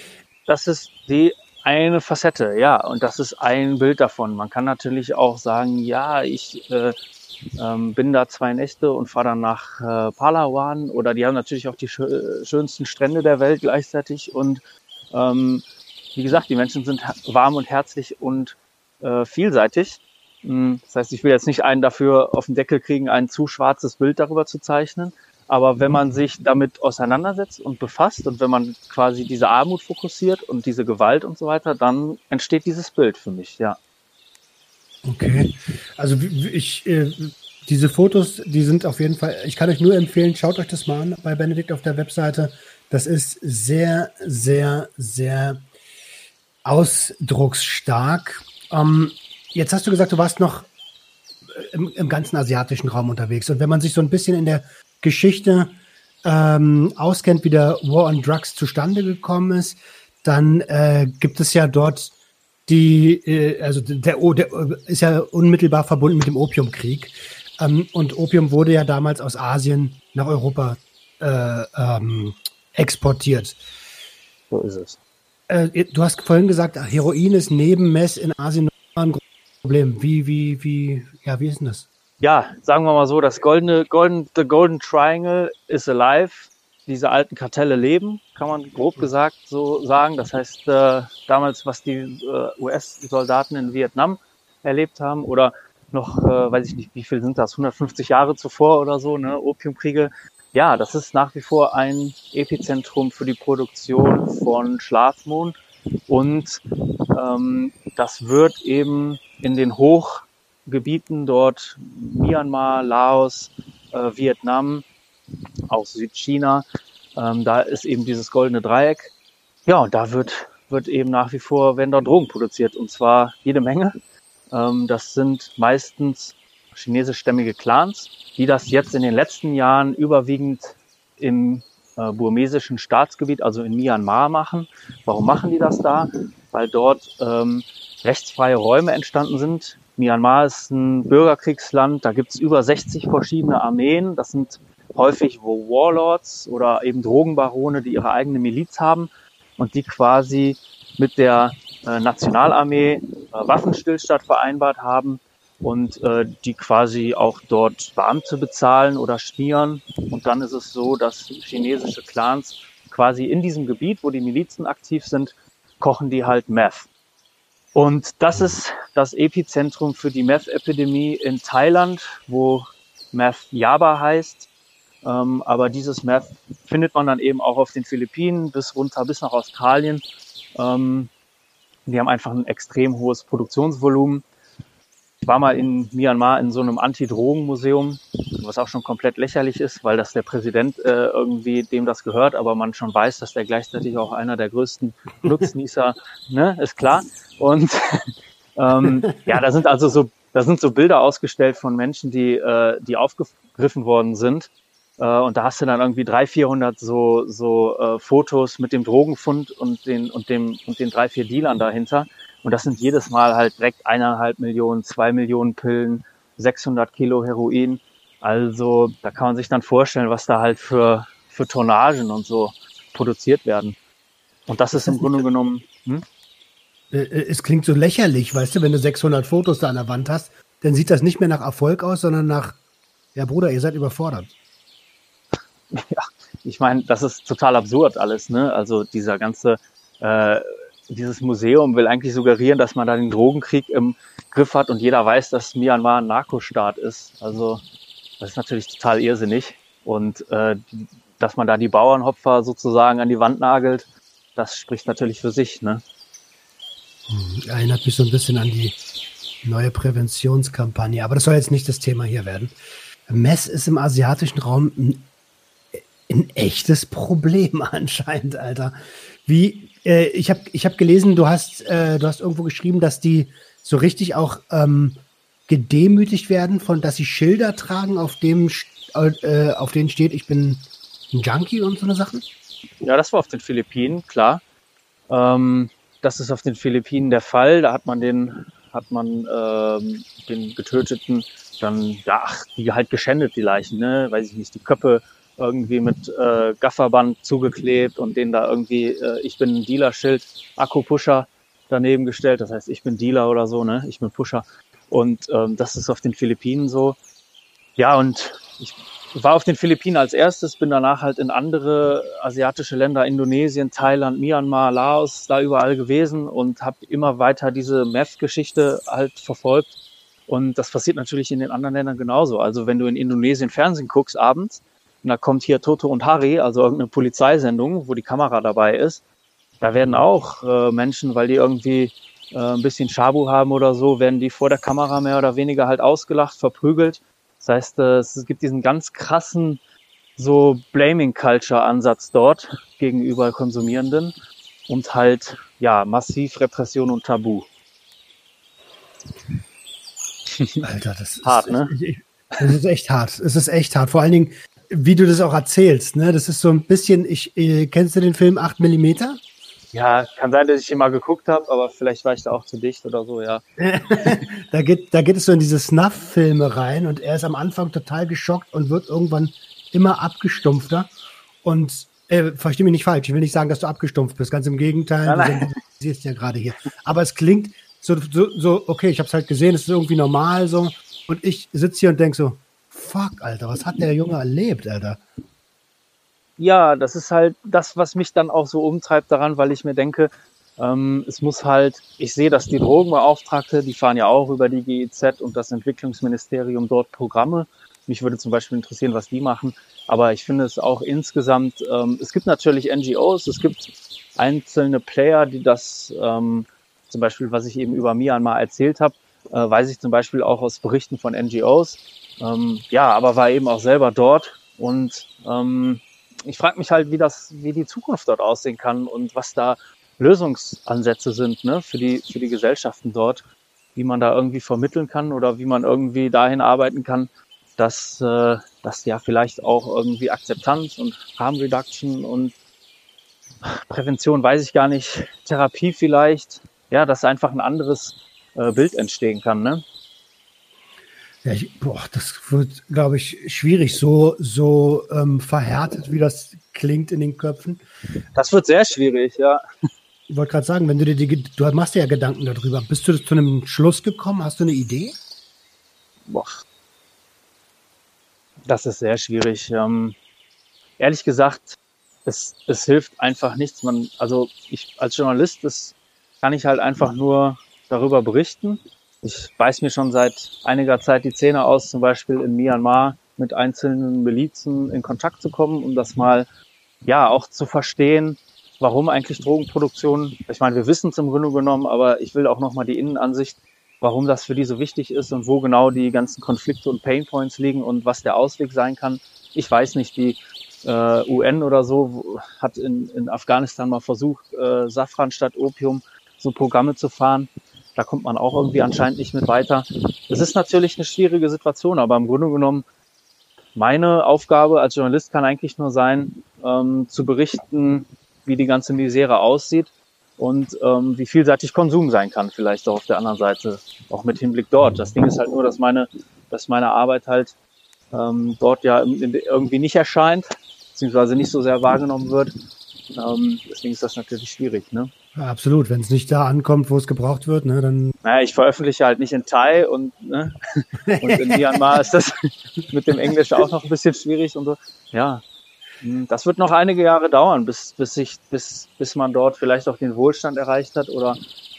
Das ist die eine Facette, ja, und das ist ein Bild davon. Man kann natürlich auch sagen, ja, ich äh, ähm, bin da zwei Nächte und fahre dann nach äh, Palawan oder die haben natürlich auch die schö schönsten Strände der Welt gleichzeitig und ähm, wie gesagt, die Menschen sind warm und herzlich und äh, vielseitig. Hm, das heißt, ich will jetzt nicht einen dafür auf den Deckel kriegen, ein zu schwarzes Bild darüber zu zeichnen. Aber wenn man sich damit auseinandersetzt und befasst und wenn man quasi diese Armut fokussiert und diese Gewalt und so weiter, dann entsteht dieses Bild für mich, ja. Okay. Also ich, äh, diese Fotos, die sind auf jeden Fall, ich kann euch nur empfehlen, schaut euch das mal an bei Benedikt auf der Webseite. Das ist sehr, sehr, sehr ausdrucksstark. Ähm, jetzt hast du gesagt, du warst noch im, im, ganzen asiatischen Raum unterwegs. Und wenn man sich so ein bisschen in der Geschichte ähm, auskennt, wie der War on Drugs zustande gekommen ist, dann äh, gibt es ja dort die, äh, also der, der ist ja unmittelbar verbunden mit dem Opiumkrieg. Ähm, und Opium wurde ja damals aus Asien nach Europa äh, ähm, exportiert. So ist es. Äh, du hast vorhin gesagt, Heroin ist neben Mess in Asien ein großes Problem. Wie, wie, wie, ja, wie ist denn das? Ja, sagen wir mal so, das goldene, golden, the golden triangle is alive. Diese alten Kartelle leben, kann man grob gesagt so sagen. Das heißt, äh, damals, was die äh, US-Soldaten in Vietnam erlebt haben oder noch, äh, weiß ich nicht, wie viel sind das, 150 Jahre zuvor oder so, ne, Opiumkriege, ja, das ist nach wie vor ein Epizentrum für die Produktion von Schlafmohn und ähm, das wird eben in den Hochgebieten dort Myanmar, Laos, äh, Vietnam, auch Südchina, ähm, da ist eben dieses goldene Dreieck. Ja, und da wird, wird eben nach wie vor, werden dort Drogen produziert und zwar jede Menge. Ähm, das sind meistens chinesischstämmige Clans, die das jetzt in den letzten Jahren überwiegend im äh, burmesischen Staatsgebiet, also in Myanmar machen. Warum machen die das da? Weil dort ähm, rechtsfreie Räume entstanden sind. Myanmar ist ein Bürgerkriegsland, da gibt es über 60 verschiedene Armeen. Das sind häufig Warlords oder eben Drogenbarone, die ihre eigene Miliz haben und die quasi mit der äh, Nationalarmee äh, Waffenstillstand vereinbart haben und äh, die quasi auch dort Beamte bezahlen oder schmieren. Und dann ist es so, dass chinesische Clans quasi in diesem Gebiet, wo die Milizen aktiv sind, kochen die halt Meth. Und das ist das Epizentrum für die Meth-Epidemie in Thailand, wo Meth Yaba heißt. Ähm, aber dieses Meth findet man dann eben auch auf den Philippinen bis runter bis nach Australien. Ähm, die haben einfach ein extrem hohes Produktionsvolumen ich war mal in Myanmar in so einem Anti-Drogen-Museum, was auch schon komplett lächerlich ist, weil das der Präsident äh, irgendwie dem das gehört, aber man schon weiß, dass der gleichzeitig auch einer der größten Nutznießer, ne, ist klar. Und ähm, ja, da sind also so, da sind so Bilder ausgestellt von Menschen, die, äh, die aufgegriffen worden sind. Äh, und da hast du dann irgendwie drei, vierhundert so, so äh, Fotos mit dem Drogenfund und den, und dem, und den drei, vier Dealern dahinter. Und das sind jedes Mal halt direkt eineinhalb Millionen, zwei Millionen Pillen, 600 Kilo Heroin. Also da kann man sich dann vorstellen, was da halt für, für Tonnagen und so produziert werden. Und das ist im Grunde genommen. Hm? Äh, äh, es klingt so lächerlich, weißt du, wenn du 600 Fotos da an der Wand hast, dann sieht das nicht mehr nach Erfolg aus, sondern nach, ja Bruder, ihr seid überfordert. Ja, ich meine, das ist total absurd alles, ne? Also dieser ganze äh, dieses Museum will eigentlich suggerieren, dass man da den Drogenkrieg im Griff hat und jeder weiß, dass Myanmar ein Narkostaat ist. Also das ist natürlich total irrsinnig. Und äh, dass man da die Bauernhopfer sozusagen an die Wand nagelt, das spricht natürlich für sich. Ne? Hm, erinnert mich so ein bisschen an die neue Präventionskampagne. Aber das soll jetzt nicht das Thema hier werden. Mess ist im asiatischen Raum ein, ein echtes Problem anscheinend, Alter. Wie, äh, ich habe ich hab gelesen, du hast, äh, du hast irgendwo geschrieben, dass die so richtig auch ähm, gedemütigt werden, von dass sie Schilder tragen, auf dem äh, auf denen steht, ich bin ein Junkie und so eine Sachen? Ja, das war auf den Philippinen, klar. Ähm, das ist auf den Philippinen der Fall. Da hat man den, hat man ähm, den Getöteten dann, ja, ach, die halt geschändet, die Leichen, ne? Weiß ich nicht, die Köpfe irgendwie mit äh, Gafferband zugeklebt und denen da irgendwie, äh, ich bin ein Dealer-Schild, Akku-Pusher daneben gestellt. Das heißt, ich bin Dealer oder so, ne? Ich bin Pusher. Und ähm, das ist auf den Philippinen so. Ja, und ich war auf den Philippinen als erstes, bin danach halt in andere asiatische Länder, Indonesien, Thailand, Myanmar, Laos, da überall gewesen und habe immer weiter diese Meth-Geschichte halt verfolgt. Und das passiert natürlich in den anderen Ländern genauso. Also wenn du in Indonesien Fernsehen guckst abends, und da kommt hier Toto und Harry, also irgendeine Polizeisendung, wo die Kamera dabei ist, da werden auch äh, Menschen, weil die irgendwie äh, ein bisschen Schabu haben oder so, werden die vor der Kamera mehr oder weniger halt ausgelacht, verprügelt das heißt, äh, es gibt diesen ganz krassen so Blaming Culture Ansatz dort gegenüber Konsumierenden und halt ja massiv Repression und Tabu. Alter, das ist hart, ne? Das ist echt hart. Es ist echt hart. Vor allen Dingen, wie du das auch erzählst, ne? Das ist so ein bisschen, ich, äh, kennst du den Film 8 mm? Ja, kann sein, dass ich ihn mal geguckt habe, aber vielleicht war ich da auch zu dicht oder so, ja. da, geht, da geht es so in diese Snuff-Filme rein und er ist am Anfang total geschockt und wird irgendwann immer abgestumpfter. Und äh, verstehe mich nicht falsch, ich will nicht sagen, dass du abgestumpft bist, ganz im Gegenteil, nein, nein. du siehst ja gerade hier. Aber es klingt so, so, so okay, ich habe es halt gesehen, es ist irgendwie normal so. Und ich sitze hier und denke so, fuck, Alter, was hat der Junge erlebt, Alter? ja, das ist halt das, was mich dann auch so umtreibt daran, weil ich mir denke, ähm, es muss halt, ich sehe, dass die Drogenbeauftragte, die fahren ja auch über die GEZ und das Entwicklungsministerium dort Programme. Mich würde zum Beispiel interessieren, was die machen. Aber ich finde es auch insgesamt, ähm, es gibt natürlich NGOs, es gibt einzelne Player, die das, ähm, zum Beispiel, was ich eben über Myanmar erzählt habe, äh, weiß ich zum Beispiel auch aus Berichten von NGOs. Ähm, ja, aber war eben auch selber dort und ähm, ich frage mich halt, wie das, wie die Zukunft dort aussehen kann und was da Lösungsansätze sind ne, für, die, für die Gesellschaften dort, wie man da irgendwie vermitteln kann oder wie man irgendwie dahin arbeiten kann, dass, äh, dass ja vielleicht auch irgendwie Akzeptanz und Harm Reduction und Prävention, weiß ich gar nicht, Therapie vielleicht, ja, dass einfach ein anderes äh, Bild entstehen kann. Ne? Ja, ich, boah, das wird, glaube ich, schwierig, so, so ähm, verhärtet, wie das klingt in den Köpfen. Das wird sehr schwierig, ja. Ich wollte gerade sagen, wenn du dir die, du machst dir ja Gedanken darüber. Bist du zu einem Schluss gekommen? Hast du eine Idee? Boah. Das ist sehr schwierig. Ähm, ehrlich gesagt, es, es hilft einfach nichts. Man, also ich als Journalist, das kann ich halt einfach nur darüber berichten ich beiß mir schon seit einiger Zeit die Zähne aus, zum Beispiel in Myanmar mit einzelnen Milizen in Kontakt zu kommen, um das mal, ja, auch zu verstehen, warum eigentlich Drogenproduktion, ich meine, wir wissen es im Grunde genommen, aber ich will auch nochmal die Innenansicht, warum das für die so wichtig ist und wo genau die ganzen Konflikte und Painpoints liegen und was der Ausweg sein kann. Ich weiß nicht, die äh, UN oder so hat in, in Afghanistan mal versucht, äh, Safran statt Opium so Programme zu fahren. Da kommt man auch irgendwie anscheinend nicht mit weiter. Es ist natürlich eine schwierige Situation, aber im Grunde genommen, meine Aufgabe als Journalist kann eigentlich nur sein, ähm, zu berichten, wie die ganze Misere aussieht und ähm, wie vielseitig Konsum sein kann, vielleicht auch auf der anderen Seite, auch mit Hinblick dort. Das Ding ist halt nur, dass meine, dass meine Arbeit halt ähm, dort ja irgendwie nicht erscheint, beziehungsweise nicht so sehr wahrgenommen wird. Ähm, deswegen ist das natürlich schwierig. Ne? Ja, absolut. Wenn es nicht da ankommt, wo es gebraucht wird, ne, dann. Naja, ich veröffentliche halt nicht in Thai und, ne, und in Myanmar ist das mit dem Englisch auch noch ein bisschen schwierig und so. Ja, hm, das wird noch einige Jahre dauern, bis, bis, ich, bis, bis man dort vielleicht auch den Wohlstand erreicht hat oder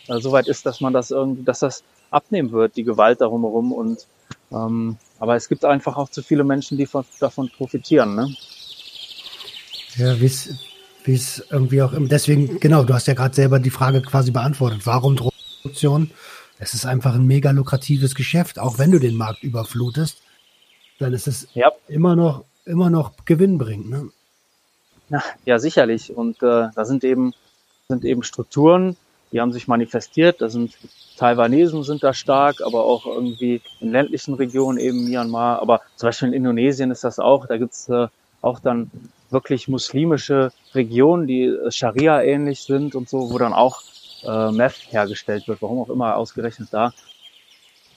äh, so weit ist, dass man das irgendwie, dass das abnehmen wird, die Gewalt darum herum. Und ähm, aber es gibt einfach auch zu viele Menschen, die von, davon profitieren. Ne? Ja, wie wie es irgendwie auch immer. Deswegen, genau, du hast ja gerade selber die Frage quasi beantwortet. Warum Drogenproduktion? Es ist einfach ein mega lukratives Geschäft, auch wenn du den Markt überflutest, dann ist es ja. immer noch immer noch gewinnbringend. Ne? Ja, ja, sicherlich. Und äh, da sind eben sind eben Strukturen, die haben sich manifestiert. Da sind Taiwanesen sind da stark, aber auch irgendwie in ländlichen Regionen eben Myanmar. Aber zum Beispiel in Indonesien ist das auch. Da gibt's äh, auch dann wirklich muslimische Regionen, die äh, Scharia ähnlich sind und so, wo dann auch äh, Meth hergestellt wird. Warum auch immer ausgerechnet da.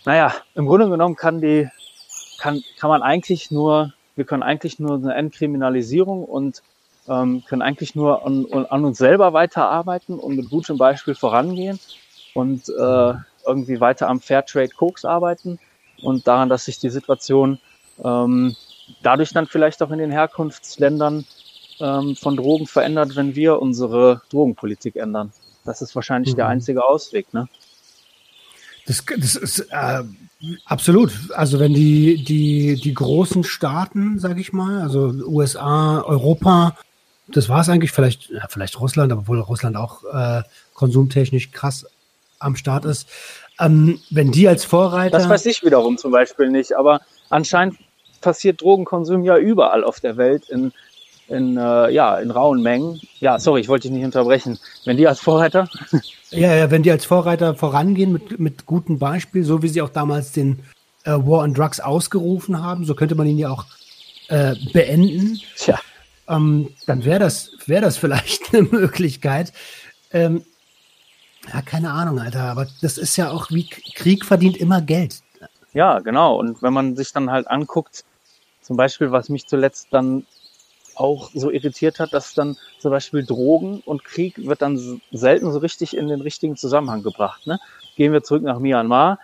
Naja, im Grunde genommen kann die, kann, kann man eigentlich nur, wir können eigentlich nur eine Entkriminalisierung und ähm, können eigentlich nur an, an uns selber weiterarbeiten und mit gutem Beispiel vorangehen und äh, irgendwie weiter am Fairtrade Koks arbeiten und daran, dass sich die Situation ähm, dadurch dann vielleicht auch in den Herkunftsländern ähm, von Drogen verändert, wenn wir unsere Drogenpolitik ändern. Das ist wahrscheinlich mhm. der einzige Ausweg, ne? Das, das ist äh, absolut. Also wenn die, die, die großen Staaten, sage ich mal, also USA, Europa, das war es eigentlich, vielleicht, ja, vielleicht Russland, obwohl Russland auch äh, konsumtechnisch krass am Start ist. Ähm, wenn die als Vorreiter. Das weiß ich wiederum zum Beispiel nicht, aber anscheinend passiert Drogenkonsum ja überall auf der Welt in, in, äh, ja, in rauen Mengen. Ja, sorry, ich wollte dich nicht unterbrechen. Wenn die als Vorreiter. Ja, ja, wenn die als Vorreiter vorangehen mit, mit gutem Beispiel, so wie sie auch damals den äh, War on Drugs ausgerufen haben, so könnte man ihn ja auch äh, beenden. Tja. Ähm, dann wäre das, wäre das vielleicht eine Möglichkeit. Ähm, ja, keine Ahnung, Alter, aber das ist ja auch wie Krieg verdient immer Geld. Ja, genau. Und wenn man sich dann halt anguckt, zum Beispiel, was mich zuletzt dann auch so irritiert hat, dass dann zum Beispiel Drogen und Krieg wird dann selten so richtig in den richtigen Zusammenhang gebracht. Ne? Gehen wir zurück nach Myanmar.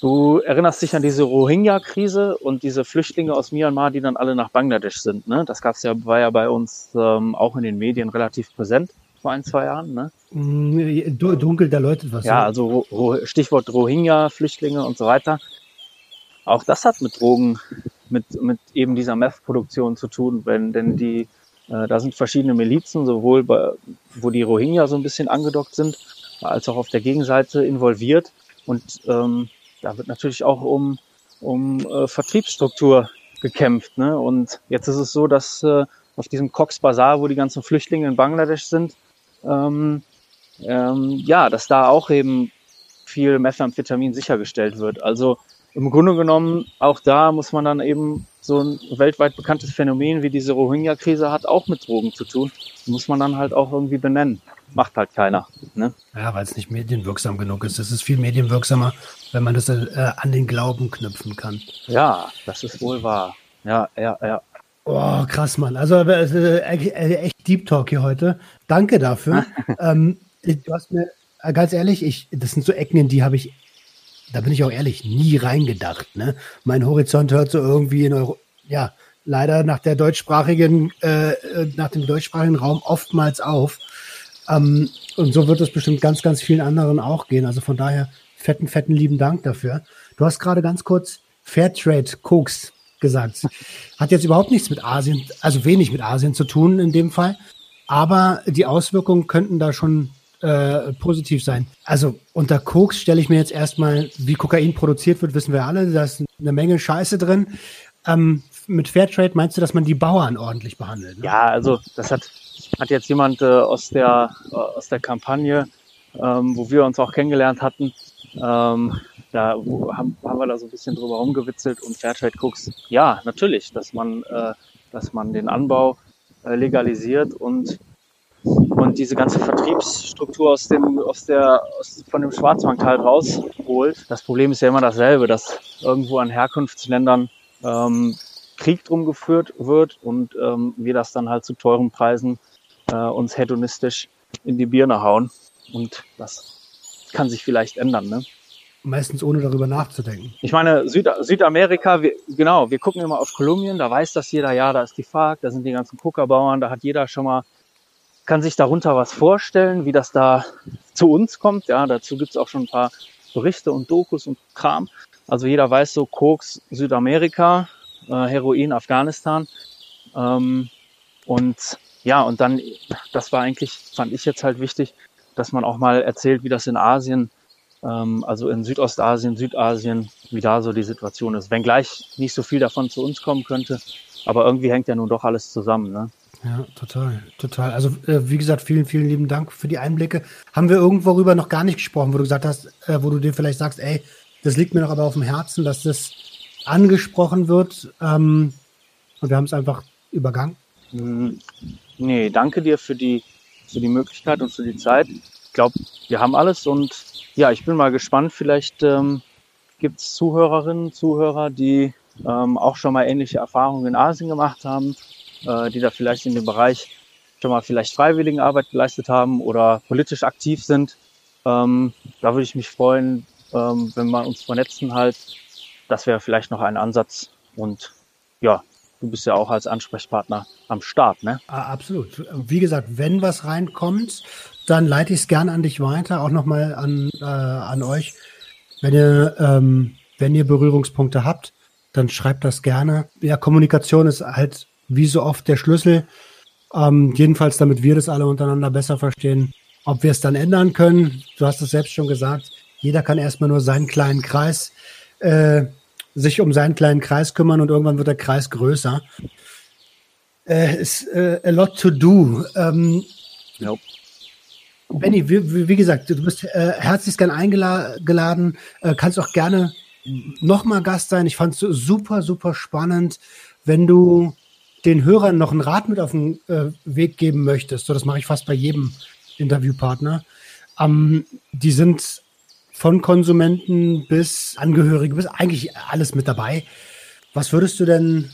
Du erinnerst dich an diese Rohingya-Krise und diese Flüchtlinge aus Myanmar, die dann alle nach Bangladesch sind. Ne? Das gab's ja, war ja bei uns ähm, auch in den Medien relativ präsent vor ein, zwei Jahren. Ne? Mm, dunkel, da läutet was. Ja, also Stichwort Rohingya, und so weiter. Auch das hat mit Drogen, mit, mit eben dieser Meth-Produktion zu tun, wenn denn die, äh, da sind verschiedene Milizen, sowohl bei, wo die Rohingya so ein bisschen angedockt sind, als auch auf der Gegenseite involviert. Und ähm, da wird natürlich auch um, um äh, Vertriebsstruktur gekämpft. Ne? Und jetzt ist es so, dass äh, auf diesem Cox Bazar, wo die ganzen Flüchtlinge in Bangladesch sind, ähm, ähm, ja, dass da auch eben viel Methamphetamin sichergestellt wird. Also im Grunde genommen, auch da muss man dann eben so ein weltweit bekanntes Phänomen wie diese Rohingya-Krise hat auch mit Drogen zu tun. muss man dann halt auch irgendwie benennen. Macht halt keiner. Ne? Ja, weil es nicht medienwirksam genug ist. Es ist viel medienwirksamer, wenn man das äh, an den Glauben knüpfen kann. Ja, das ist wohl wahr. Ja, ja, ja. Oh, krass, Mann. Also äh, äh, echt Deep Talk hier heute. Danke dafür. ähm, du hast mir, äh, ganz ehrlich, ich, das sind so Ecken, in die habe ich, da bin ich auch ehrlich, nie reingedacht. Ne? Mein Horizont hört so irgendwie in Euro, ja, leider nach der deutschsprachigen, äh, nach dem deutschsprachigen Raum oftmals auf. Ähm, und so wird es bestimmt ganz, ganz vielen anderen auch gehen. Also von daher fetten, fetten lieben Dank dafür. Du hast gerade ganz kurz Fairtrade Koks gesagt. Hat jetzt überhaupt nichts mit Asien, also wenig mit Asien zu tun in dem Fall. Aber die Auswirkungen könnten da schon äh, positiv sein. Also unter Koks stelle ich mir jetzt erstmal, wie Kokain produziert wird, wissen wir alle, da ist eine Menge Scheiße drin. Ähm, mit Fairtrade meinst du, dass man die Bauern ordentlich behandelt? Ne? Ja, also das hat, hat jetzt jemand äh, aus, der, äh, aus der Kampagne, ähm, wo wir uns auch kennengelernt hatten, ähm, da haben, haben wir da so ein bisschen drüber rumgewitzelt und Fairtrade Cooks, ja, natürlich, dass man, äh, dass man den Anbau äh, legalisiert und und diese ganze Vertriebsstruktur aus dem, aus der, aus, von dem Schwarzmarkt halt rausholt. Das Problem ist ja immer dasselbe, dass irgendwo an Herkunftsländern ähm, Krieg drum geführt wird und ähm, wir das dann halt zu teuren Preisen äh, uns hedonistisch in die Birne hauen. Und das kann sich vielleicht ändern, ne? Meistens ohne darüber nachzudenken. Ich meine, Süd Südamerika, wir, genau, wir gucken immer auf Kolumbien, da weiß das jeder, ja, da ist die FARC, da sind die ganzen Coca-Bauern, da hat jeder schon mal, kann sich darunter was vorstellen, wie das da zu uns kommt. Ja, dazu gibt's auch schon ein paar Berichte und Dokus und Kram. Also jeder weiß so, Koks Südamerika, äh, Heroin Afghanistan. Ähm, und ja, und dann, das war eigentlich, fand ich jetzt halt wichtig, dass man auch mal erzählt, wie das in Asien ähm, also in Südostasien, Südasien, wie da so die Situation ist. Wenngleich nicht so viel davon zu uns kommen könnte, aber irgendwie hängt ja nun doch alles zusammen. Ne? Ja, total, total. Also äh, wie gesagt, vielen, vielen lieben Dank für die Einblicke. Haben wir irgendwo rüber noch gar nicht gesprochen, wo du gesagt hast, äh, wo du dir vielleicht sagst, ey, das liegt mir noch aber auf dem Herzen, dass das angesprochen wird ähm, und wir haben es einfach übergangen? Hm, nee, danke dir für die, für die Möglichkeit und für die Zeit. Ich glaube, wir haben alles und ja, ich bin mal gespannt. Vielleicht ähm, gibt es Zuhörerinnen, Zuhörer, die ähm, auch schon mal ähnliche Erfahrungen in Asien gemacht haben, äh, die da vielleicht in dem Bereich schon mal vielleicht Freiwilligenarbeit geleistet haben oder politisch aktiv sind. Ähm, da würde ich mich freuen, ähm, wenn wir uns vernetzen halt. Das wäre vielleicht noch ein Ansatz. Und ja, du bist ja auch als Ansprechpartner am Start, ne? Ah, absolut. Wie gesagt, wenn was reinkommt, dann leite ich es gerne an dich weiter, auch nochmal an, äh, an euch. Wenn ihr, ähm, wenn ihr Berührungspunkte habt, dann schreibt das gerne. Ja, Kommunikation ist halt wie so oft der Schlüssel. Ähm, jedenfalls, damit wir das alle untereinander besser verstehen. Ob wir es dann ändern können, du hast es selbst schon gesagt, jeder kann erstmal nur seinen kleinen Kreis, äh, sich um seinen kleinen Kreis kümmern und irgendwann wird der Kreis größer. Äh, ist äh, a lot to do. Ähm, nope. Benny, wie, wie, gesagt, du bist äh, herzlich gern eingeladen, äh, kannst auch gerne nochmal Gast sein. Ich fand es super, super spannend. Wenn du den Hörern noch einen Rat mit auf den äh, Weg geben möchtest, so das mache ich fast bei jedem Interviewpartner, ähm, die sind von Konsumenten bis Angehörige, bis eigentlich alles mit dabei. Was würdest du denn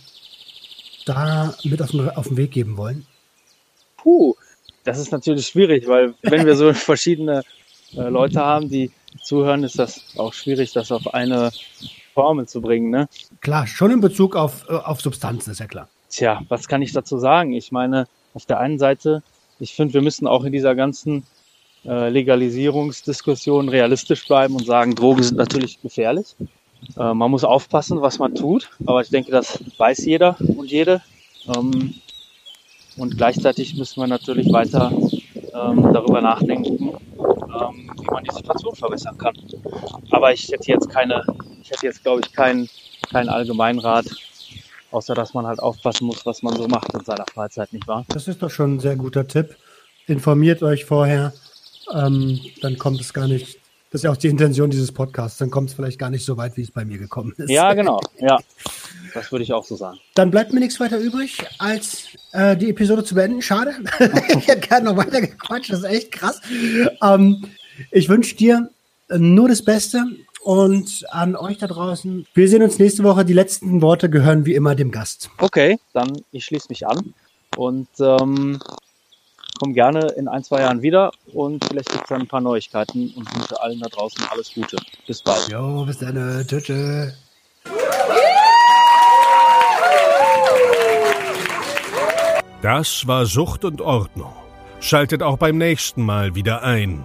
da mit auf den, auf den Weg geben wollen? Puh, das ist natürlich schwierig, weil wenn wir so verschiedene äh, Leute haben, die zuhören, ist das auch schwierig, das auf eine Formel zu bringen. Ne? Klar, schon in Bezug auf, äh, auf Substanzen, ist ja klar. Tja, was kann ich dazu sagen? Ich meine, auf der einen Seite, ich finde, wir müssen auch in dieser ganzen äh, Legalisierungsdiskussion realistisch bleiben und sagen, Drogen sind natürlich gefährlich. Äh, man muss aufpassen, was man tut, aber ich denke, das weiß jeder und jede. Ähm, und gleichzeitig müssen wir natürlich weiter ähm, darüber nachdenken, ähm, wie man die Situation verbessern kann. Aber ich hätte jetzt keine, ich hätte jetzt glaube ich keinen keinen Allgemeinrat, außer dass man halt aufpassen muss, was man so macht in seiner Freizeit, nicht wahr? Das ist doch schon ein sehr guter Tipp. Informiert euch vorher, ähm, dann kommt es gar nicht. Das ist ja auch die Intention dieses Podcasts. Dann kommt es vielleicht gar nicht so weit, wie es bei mir gekommen ist. Ja, genau. Ja, das würde ich auch so sagen. Dann bleibt mir nichts weiter übrig, als äh, die Episode zu beenden. Schade. ich hätte gerne noch weiter gequatscht. Das ist echt krass. Ähm, ich wünsche dir nur das Beste und an euch da draußen. Wir sehen uns nächste Woche. Die letzten Worte gehören wie immer dem Gast. Okay, dann ich schließe mich an und ähm, komme gerne in ein, zwei Jahren wieder und vielleicht gibt es dann ein paar Neuigkeiten und wünsche allen da draußen alles Gute. Bis bald. Jo, bis dann. Tschüss. tschö. Das war Sucht und Ordnung. Schaltet auch beim nächsten Mal wieder ein.